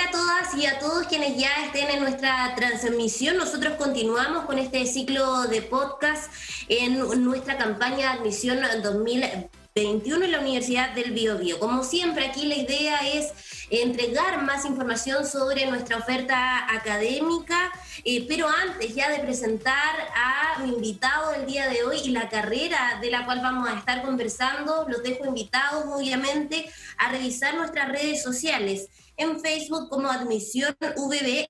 Hola a todas y a todos quienes ya estén en nuestra transmisión. Nosotros continuamos con este ciclo de podcast en nuestra campaña de admisión 2021 en la Universidad del Biobío. Como siempre, aquí la idea es entregar más información sobre nuestra oferta académica, eh, pero antes ya de presentar a mi invitado del día de hoy y la carrera de la cual vamos a estar conversando, los dejo invitados obviamente a revisar nuestras redes sociales en Facebook como Admisión VB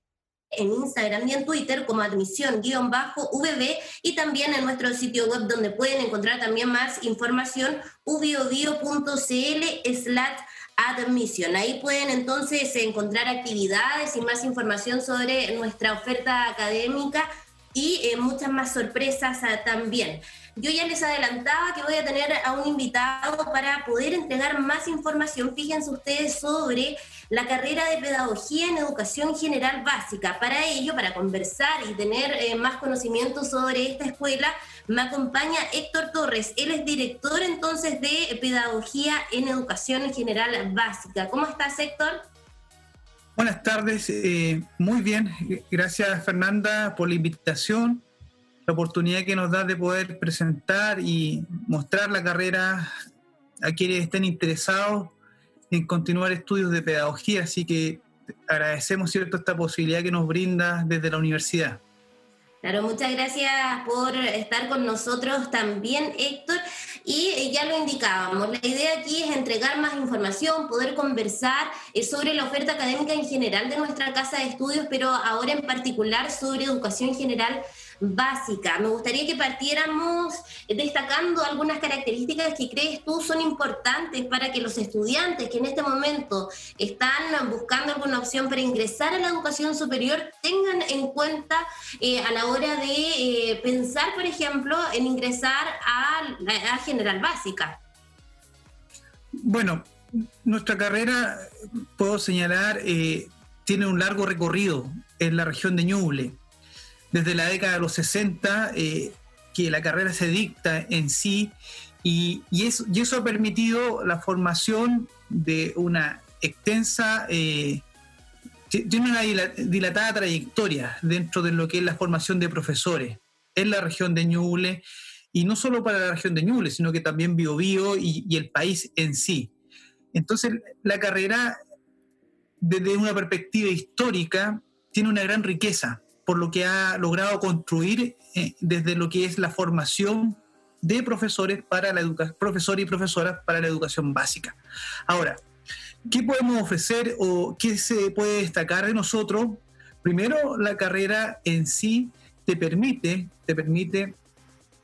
en Instagram y en Twitter como admisión-vb y también en nuestro sitio web donde pueden encontrar también más información ubiobio.cl slash admisión. Ahí pueden entonces encontrar actividades y más información sobre nuestra oferta académica y eh, muchas más sorpresas ah, también. Yo ya les adelantaba que voy a tener a un invitado para poder entregar más información, fíjense ustedes, sobre la carrera de Pedagogía en Educación General Básica. Para ello, para conversar y tener eh, más conocimiento sobre esta escuela, me acompaña Héctor Torres. Él es director entonces de Pedagogía en Educación General Básica. ¿Cómo estás, Héctor? Buenas tardes, eh, muy bien. Gracias, Fernanda, por la invitación la oportunidad que nos da de poder presentar y mostrar la carrera a quienes estén interesados en continuar estudios de pedagogía. Así que agradecemos cierto esta posibilidad que nos brinda desde la universidad. Claro, muchas gracias por estar con nosotros también, Héctor. Y ya lo indicábamos, la idea aquí es entregar más información, poder conversar eh, sobre la oferta académica en general de nuestra casa de estudios, pero ahora en particular sobre educación general básica. Me gustaría que partiéramos destacando algunas características que crees tú son importantes para que los estudiantes que en este momento están buscando alguna opción para ingresar a la educación superior tengan en cuenta eh, a la hora de eh, pensar, por ejemplo, en ingresar a la general básica. Bueno, nuestra carrera, puedo señalar, eh, tiene un largo recorrido en la región de Ñuble desde la década de los 60 eh, que la carrera se dicta en sí y, eso, y, eso, ha permitido la formación de una extensa, eh, tiene una dilatada trayectoria dentro de lo que es la formación de profesores en la región de Ñuble y no solo para la región de Ñuble, sino que también Biobío y, y el país en sí. Entonces, la carrera, desde una perspectiva histórica, tiene una gran riqueza por lo que ha logrado construir eh, desde lo que es la formación de profesores para la educación, profesores y profesoras para la educación básica. Ahora, ¿qué podemos ofrecer o qué se puede destacar de nosotros? Primero, la carrera en sí te permite, te permite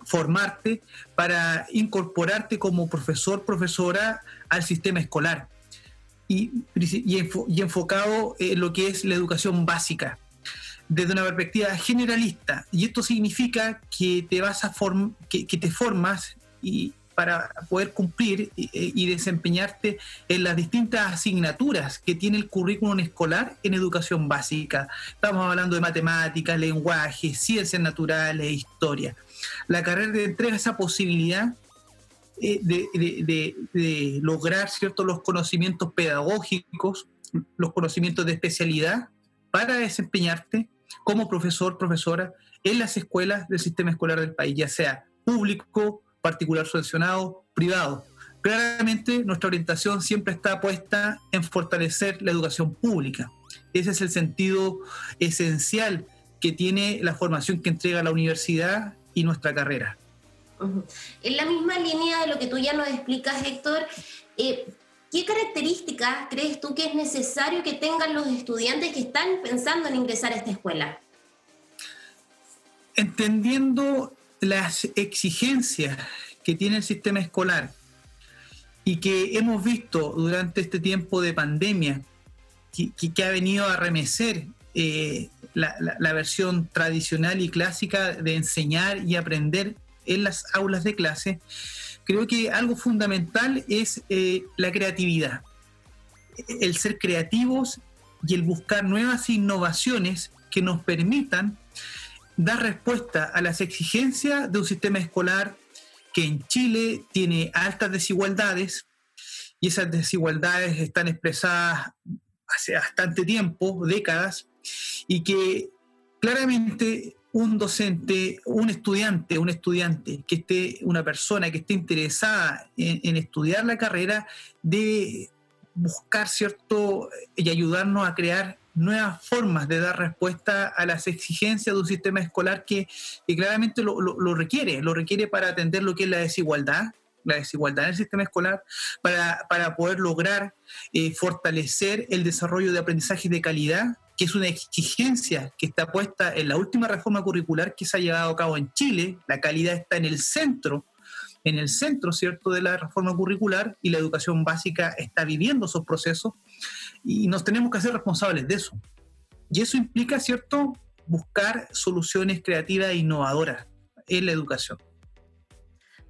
formarte para incorporarte como profesor, profesora al sistema escolar y, y enfocado en lo que es la educación básica desde una perspectiva generalista. Y esto significa que te vas a que, te formas y para poder cumplir y, desempeñarte en las distintas asignaturas que tiene el currículum escolar en educación básica. Estamos hablando de matemáticas, lenguaje, ciencias naturales, historia. La carrera te entrega esa posibilidad eh, de, lograr ciertos los conocimientos pedagógicos, los conocimientos de especialidad para desempeñarte como profesor, profesora en las escuelas del sistema escolar del país, ya sea público, particular subvencionado, privado. Claramente nuestra orientación siempre está puesta en fortalecer la educación pública. Ese es el sentido esencial que tiene la formación que entrega la universidad y nuestra carrera. En la misma línea de lo que tú ya nos explicas, Héctor, eh, ¿Qué características crees tú que es necesario que tengan los estudiantes que están pensando en ingresar a esta escuela? Entendiendo las exigencias que tiene el sistema escolar y que hemos visto durante este tiempo de pandemia, que, ha venido a remecer eh, la versión tradicional y clásica de enseñar y aprender en las aulas de clase, creo que algo fundamental es eh, la creatividad, el ser creativos y el buscar nuevas innovaciones que nos permitan dar respuesta a las exigencias de un sistema escolar que en Chile tiene altas desigualdades y esas desigualdades están expresadas hace bastante tiempo, décadas, y que claramente un docente, un estudiante, un estudiante que esté, una persona que esté interesada en, estudiar la carrera, de buscar, ¿cierto?, y ayudarnos a crear nuevas formas de dar respuesta a las exigencias de un sistema escolar que, claramente lo, requiere, lo requiere para atender lo que es la desigualdad, la desigualdad en el sistema escolar, para, poder lograr eh, fortalecer el desarrollo de aprendizaje de calidad, que es una exigencia que está puesta en la última reforma curricular que se ha llevado a cabo en Chile. La calidad está en el centro, en el centro, ¿cierto?, de la reforma curricular y la educación básica está viviendo esos procesos y nos tenemos que hacer responsables de eso. Y eso implica, ¿cierto?, buscar soluciones creativas e innovadoras en la educación.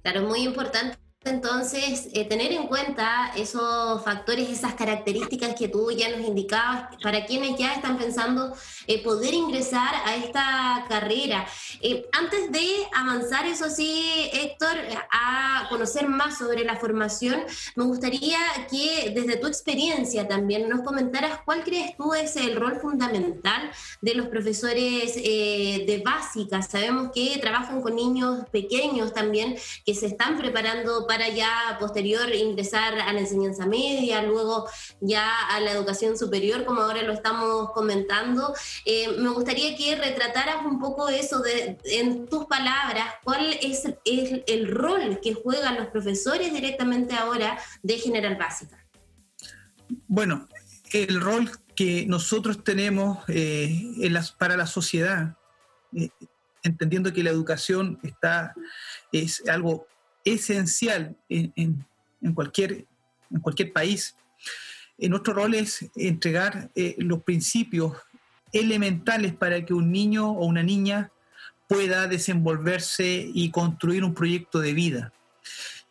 Claro, muy importante entonces eh, tener en cuenta esos factores, esas características que tú ya nos indicabas para quienes ya están pensando eh, poder ingresar a esta carrera. Eh, antes de avanzar, eso sí, Héctor, a conocer más sobre la formación, me gustaría que desde tu experiencia también nos comentaras cuál crees tú es el rol fundamental de los profesores de básica. Sabemos que trabajan con niños pequeños también que se están preparando para ya posterior ingresar a la enseñanza media, luego ya a la educación superior, como ahora lo estamos comentando. Eh, me gustaría que retrataras un poco eso de, en tus palabras, cuál es, el rol que juegan los profesores directamente ahora de General Básica. Bueno, el rol que nosotros tenemos eh, para la sociedad, eh, entendiendo que la educación está, es algo esencial en, cualquier, en cualquier país. nuestro rol es entregar eh, los principios elementales para que un niño o una niña pueda desenvolverse y construir un proyecto de vida.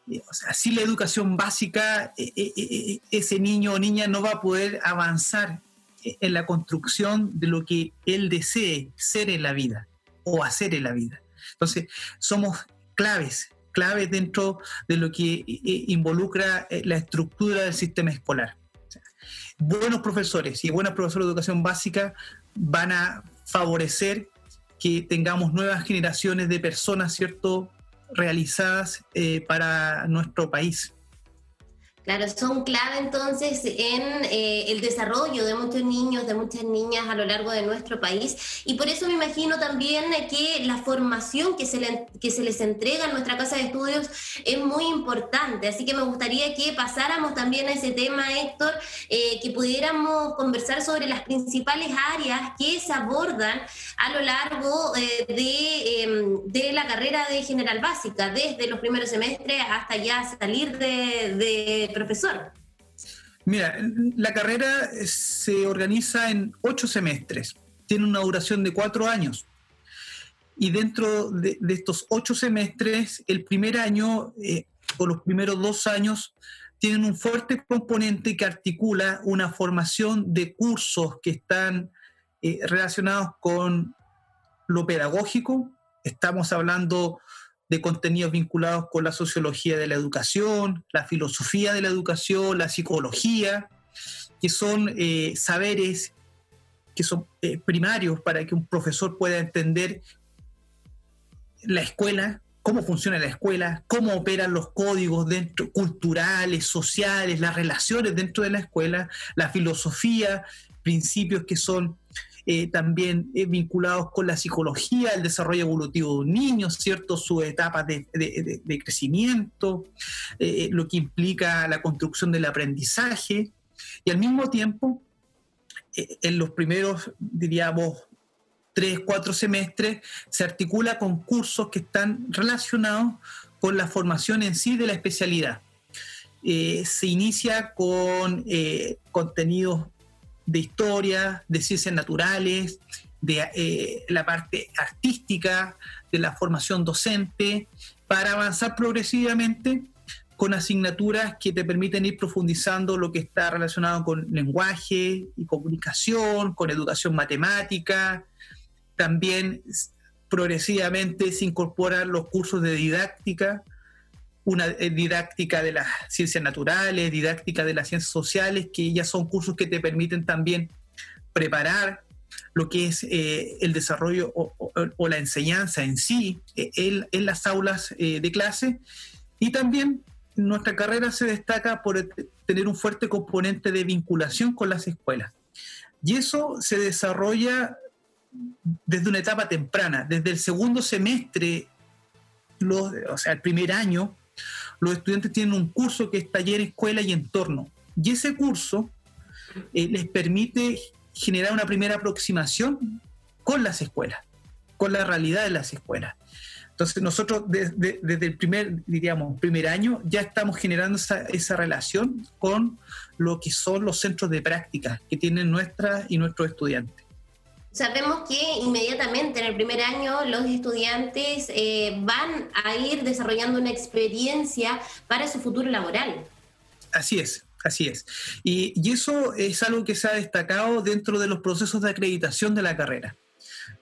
Eh, o sea, sin la educación básica, eh, ese niño o niña no va a poder avanzar en la construcción de lo que él desee ser en la vida o hacer en la vida. Entonces, somos claves claves dentro de lo que eh, involucra eh, la estructura del sistema escolar. buenos profesores y buenas profesores de educación básica van a favorecer que tengamos nuevas generaciones de personas, ¿cierto?, realizadas eh, para nuestro país. Claro, son clave entonces en eh, el desarrollo de muchos niños, de muchas niñas a lo largo de nuestro país. Y por eso me imagino también que la formación que se, les entrega en nuestra casa de estudios es muy importante. Así que me gustaría que pasáramos también a ese tema, Héctor, eh, que pudiéramos conversar sobre las principales áreas que se abordan a lo largo eh, de, em, de, la carrera de general básica, desde los primeros semestres hasta ya salir de profesor? Mira, la carrera se organiza en ocho semestres, tiene una duración de cuatro años. Y dentro de, estos ocho semestres, el primer año eh, o los primeros dos años tienen un fuerte componente que articula una formación de cursos que están eh, relacionados con lo pedagógico. Estamos hablando de contenidos vinculados con la sociología de la educación, la filosofía de la educación, la psicología, que son eh, saberes que son eh, primarios para que un profesor pueda entender la escuela, cómo funciona la escuela, cómo operan los códigos dentro, culturales, sociales, las relaciones dentro de la escuela, la filosofía, principios que son eh, también eh, vinculados con la psicología, el desarrollo evolutivo de un niño, ¿cierto? Su etapa de, crecimiento, eh, lo que implica la construcción del aprendizaje, y al mismo tiempo, en los primeros, diríamos, tres, cuatro semestres, se articula con cursos que están relacionados con la formación en sí de la especialidad. se inicia con contenidos de historia, de ciencias naturales, de eh, la parte artística, de la formación docente, para avanzar progresivamente con asignaturas que te permiten ir profundizando lo que está relacionado con lenguaje y comunicación, con educación matemática. También progresivamente se incorporan los cursos de didáctica, una eh, didáctica de las ciencias naturales, didáctica de las ciencias sociales, que ya son cursos que te permiten también preparar lo que es eh, el desarrollo o, la enseñanza en sí en, las aulas de clase. Y también nuestra carrera se destaca por tener un fuerte componente de vinculación con las escuelas. Y eso se desarrolla desde una etapa temprana, desde el segundo semestre, o sea, el primer año, los estudiantes tienen un curso que es taller, escuela y entorno. Y ese curso eh, les permite generar una primera aproximación con las escuelas, con la realidad de las escuelas. Entonces nosotros desde, el primer, diríamos, primer año ya estamos generando esa, esa, relación con lo que son los centros de práctica que tienen nuestras y nuestros estudiantes. Sabemos que inmediatamente en el primer año los estudiantes eh, van a ir desarrollando una experiencia para su futuro laboral. Así es, Así es. Y, y, eso es algo que se ha destacado dentro de los procesos de acreditación de la carrera.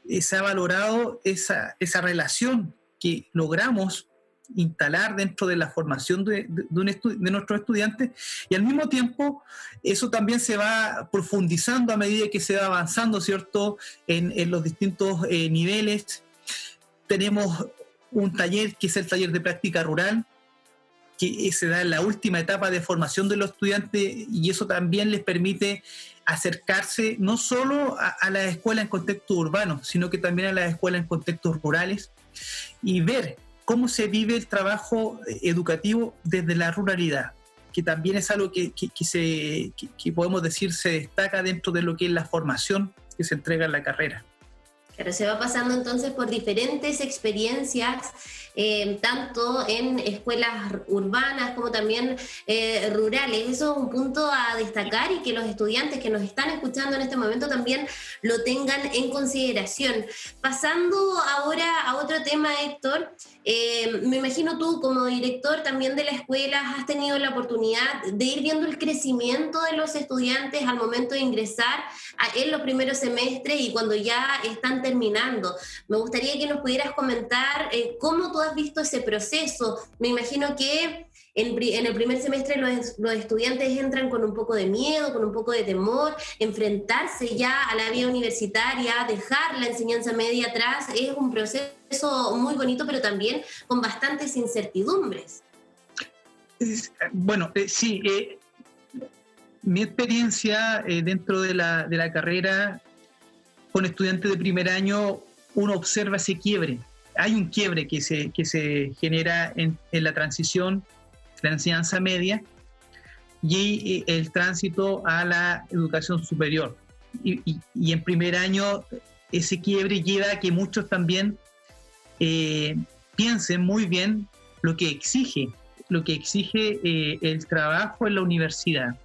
Eh, se ha valorado esa, esa relación que logramos instalar dentro de la formación de, de, nuestros estudiantes y al mismo tiempo eso también se va profundizando a medida que se va avanzando, ¿cierto?, en, los distintos eh, niveles. Tenemos un taller que es el taller de práctica rural, que se da en la última etapa de formación de los estudiantes y eso también les permite acercarse no solo a, a las escuelas en contexto urbano, sino que también a las escuelas en contextos rurales y ver cómo se vive el trabajo educativo desde la ruralidad, que también es algo que, se, que podemos decir se destaca dentro de lo que es la formación que se entrega en la carrera. Pero se va pasando entonces por diferentes experiencias, eh, tanto en escuelas urbanas como también eh, rurales. Eso es un punto a destacar y que los estudiantes que nos están escuchando en este momento también lo tengan en consideración. Pasando ahora a otro tema, Héctor, eh, me imagino tú como director también de la escuela has tenido la oportunidad de ir viendo el crecimiento de los estudiantes al momento de ingresar en los primeros semestres y cuando ya están terminando. Me gustaría que nos pudieras comentar eh, cómo tú has visto ese proceso. Me imagino que en, el primer semestre los, estudiantes entran con un poco de miedo, con un poco de temor, enfrentarse ya a la vida universitaria, dejar la enseñanza media atrás, es un proceso muy bonito, pero también con bastantes incertidumbres. Bueno, eh, sí, eh, mi experiencia dentro de la, de la carrera con estudiantes de primer año uno observa ese quiebre. Hay un quiebre que se, que se genera en, en la transición de la enseñanza media y el tránsito a la educación superior. Y, y, en primer año ese quiebre lleva a que muchos también eh, piensen muy bien lo que exige, lo que exige eh, el trabajo en la universidad,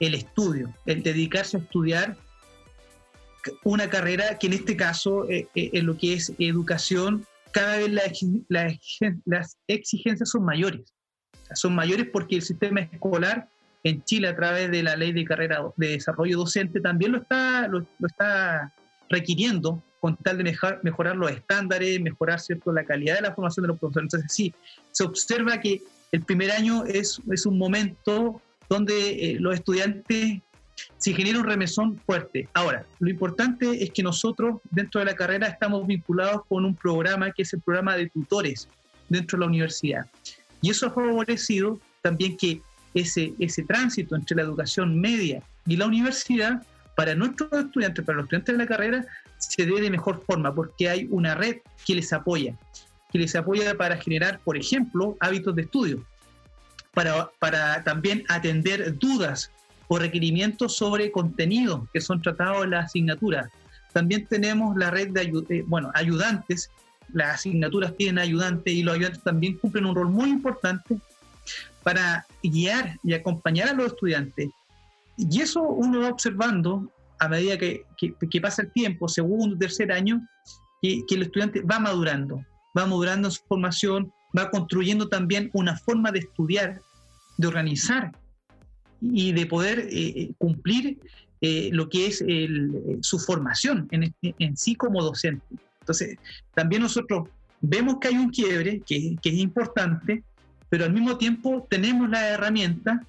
el estudio, el dedicarse a estudiar una carrera que en este caso, eh, eh, en lo que es educación, cada vez las exigencias son mayores. Son mayores porque el sistema escolar en Chile, a través de la ley de carrera de desarrollo docente, también lo está, lo, está requiriendo con tal de mejorar los estándares, mejorar ¿cierto? la calidad de la formación de los profesores. Entonces, sí, se observa que el primer año es, es un momento donde eh, los estudiantes se genera un remesón fuerte. Ahora, lo importante es que nosotros dentro de la carrera estamos vinculados con un programa que es el programa de tutores dentro de la universidad. Y eso ha favorecido también que ese, ese tránsito entre la educación media y la universidad, para nuestros estudiantes, para los estudiantes de la carrera, se dé de mejor forma, porque hay una red que les apoya, que les apoya para generar, por ejemplo, hábitos de estudio, para, para también atender dudas o requerimientos sobre contenido que son tratados en la asignatura. También tenemos la red de eh, bueno, ayudantes, las asignaturas tienen ayudantes y los ayudantes también cumplen un rol muy importante para guiar y acompañar a los estudiantes. Y eso uno va observando a medida que, que, pasa el tiempo, segundo, tercer año, que, que el estudiante va madurando, va madurando su formación, va construyendo también una forma de estudiar, de organizar y de poder eh, eh, cumplir eh, lo que es su formación en, sí como docente. Entonces, también nosotros vemos que hay un quiebre que, es importante, pero al mismo tiempo tenemos la herramienta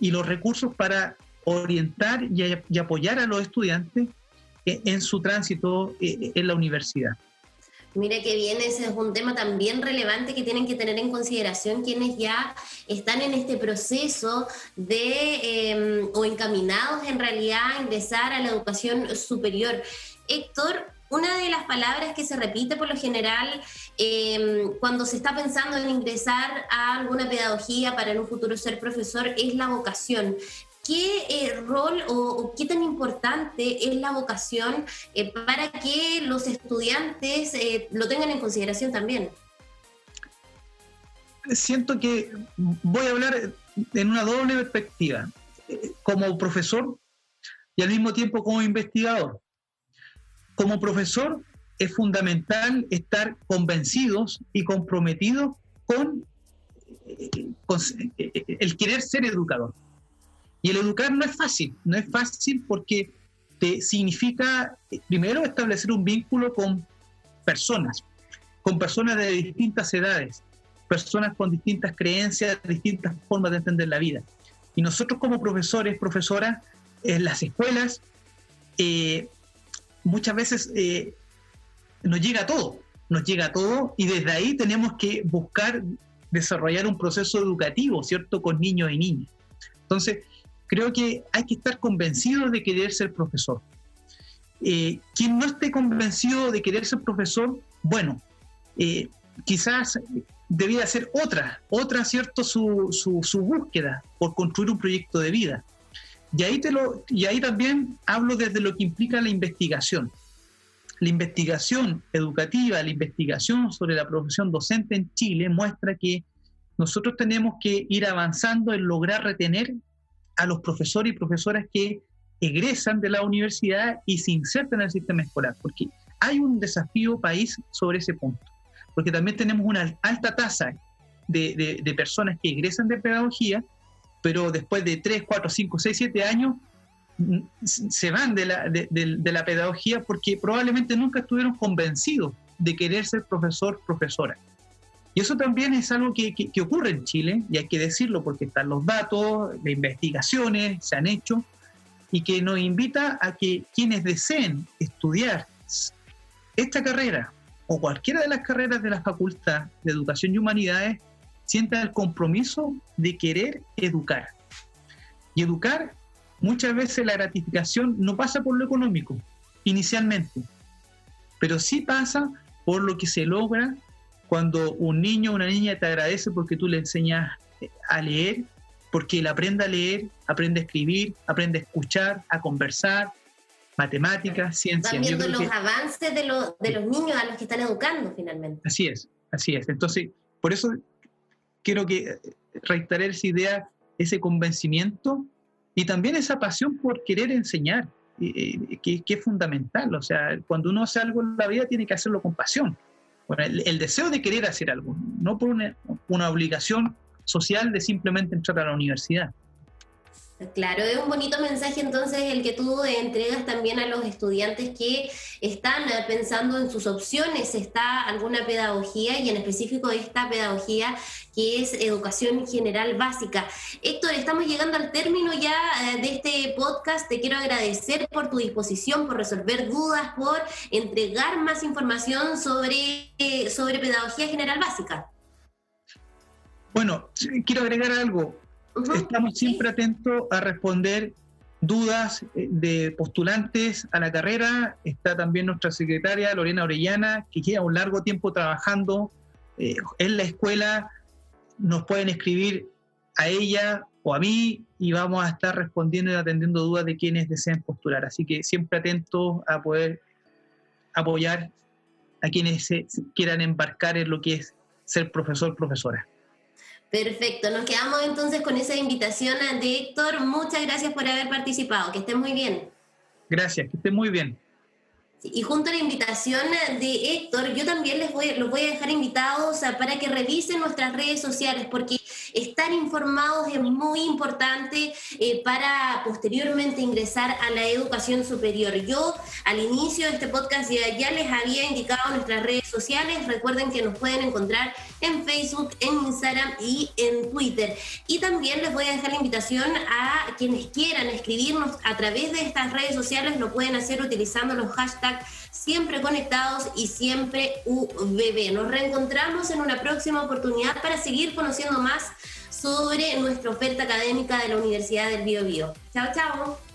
y los recursos para orientar y, apoyar a los estudiantes en su tránsito en la universidad. Mire que bien, ese es un tema también relevante que tienen que tener en consideración quienes ya están en este proceso de em, o encaminados en realidad a ingresar a la educación superior. Héctor, una de las palabras que se repite por lo general em, cuando se está pensando en ingresar a alguna pedagogía para en un futuro ser profesor es la vocación. ¿Qué eh, rol o, qué tan importante es la vocación eh, para que los estudiantes eh, lo tengan en consideración también? Siento que voy a hablar en una doble perspectiva, como profesor y al mismo tiempo como investigador. Como profesor es fundamental estar convencidos y comprometidos con el querer ser educador y el educar no es fácil, no es fácil porque te significa, primero, establecer un vínculo con personas, con personas de distintas edades, personas con distintas creencias, distintas formas de entender la vida. Y nosotros como profesores, profesoras, en las escuelas, eh, muchas veces eh, nos llega todo, nos llega todo y desde ahí tenemos que buscar desarrollar un proceso educativo, ¿cierto?, con niños y niñas. Entonces, creo que hay que estar convencido de querer ser profesor. Eh, quien no esté convencido de querer ser profesor, bueno, eh, quizás debía hacer otra, otra, ¿cierto? Su, su, búsqueda por construir un proyecto de vida. Y ahí, te lo, y ahí también hablo desde lo que implica la investigación. La investigación educativa, la investigación sobre la profesión docente en Chile muestra que nosotros tenemos que ir avanzando en lograr retener a los profesores y profesoras que egresan de la universidad y se insertan en el sistema escolar, porque hay un desafío país sobre ese punto, porque también tenemos una alta tasa de, de, personas que egresan de pedagogía, pero después de 3, 4, 5, 6, 7 años mm, se van de la, de, de la pedagogía porque probablemente nunca estuvieron convencidos de querer ser profesor, profesora. Y eso también es algo que, ocurre en Chile, y hay que decirlo porque están los datos, las investigaciones se han hecho, y que nos invita a que quienes deseen estudiar esta carrera o cualquiera de las carreras de la Facultad de Educación y Humanidades sientan el compromiso de querer educar. Y educar, muchas veces la gratificación no pasa por lo económico, inicialmente, pero sí pasa por lo que se logra cuando un niño o una niña te agradece porque tú le enseñas a leer, porque él aprende a leer, aprende a escribir, aprende a escuchar, a conversar, matemáticas, ciencia. Van viendo los avances de, de los niños a los que están educando finalmente. Así es, así es. Entonces, por eso quiero que reiterar esa idea, ese convencimiento y también esa pasión por querer enseñar, que, que, es fundamental. O sea, cuando uno hace algo en la vida tiene que hacerlo con pasión el, deseo de querer hacer algo, no por una, obligación social de simplemente entrar a la universidad. Claro, es un bonito mensaje entonces el que tú entregas también a los estudiantes que están pensando en sus opciones, está alguna pedagogía y en específico esta pedagogía que es educación general básica. Héctor, estamos llegando al término ya eh, de este podcast. Te quiero agradecer por tu disposición, por resolver dudas, por entregar más información sobre, eh, sobre pedagogía general básica. Bueno, quiero agregar algo. Estamos siempre atentos a responder dudas eh, de postulantes a la carrera. Está también nuestra secretaria Lorena Orellana, que lleva un largo tiempo trabajando en la escuela nos pueden escribir a ella o a mí y vamos a estar respondiendo y atendiendo dudas de quienes deseen postular. Así que siempre atentos a poder apoyar a quienes se quieran embarcar en lo que es ser profesor, profesora. Perfecto, nos quedamos entonces con esa invitación de Héctor. Muchas gracias por haber participado, que estén muy bien. Gracias, que estén muy bien. Y junto a la invitación de Héctor, yo también les voy, los voy a dejar invitados para que revisen nuestras redes sociales, porque estar informados es muy importante eh, para posteriormente ingresar a la educación superior. Yo al inicio de este podcast ya, ya les había indicado nuestras redes sociales. Recuerden que nos pueden encontrar en Facebook, en Instagram y en Twitter. Y también les voy a dejar la invitación a quienes quieran escribirnos a través de estas redes sociales, lo pueden hacer utilizando los hashtags siempre conectados y siempre UBB. Nos reencontramos en una próxima oportunidad para seguir conociendo más sobre nuestra oferta académica de la Universidad del Bio Bio. Chao, chao.